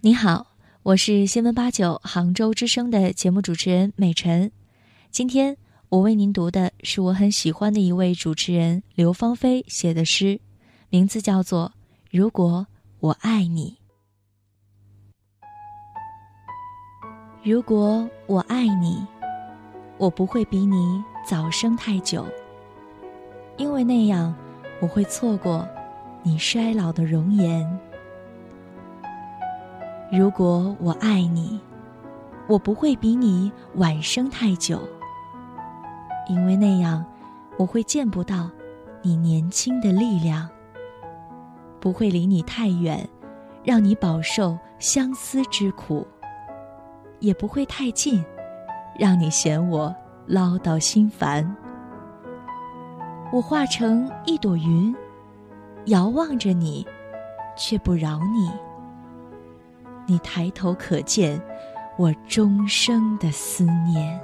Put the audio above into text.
你好，我是新闻八九杭州之声的节目主持人美晨。今天我为您读的是我很喜欢的一位主持人刘芳菲写的诗，名字叫做《如果我爱你》。如果我爱你，我不会比你早生太久，因为那样我会错过你衰老的容颜。如果我爱你，我不会比你晚生太久，因为那样我会见不到你年轻的力量，不会离你太远，让你饱受相思之苦，也不会太近，让你嫌我唠叨心烦。我化成一朵云，遥望着你，却不饶你。你抬头可见，我终生的思念。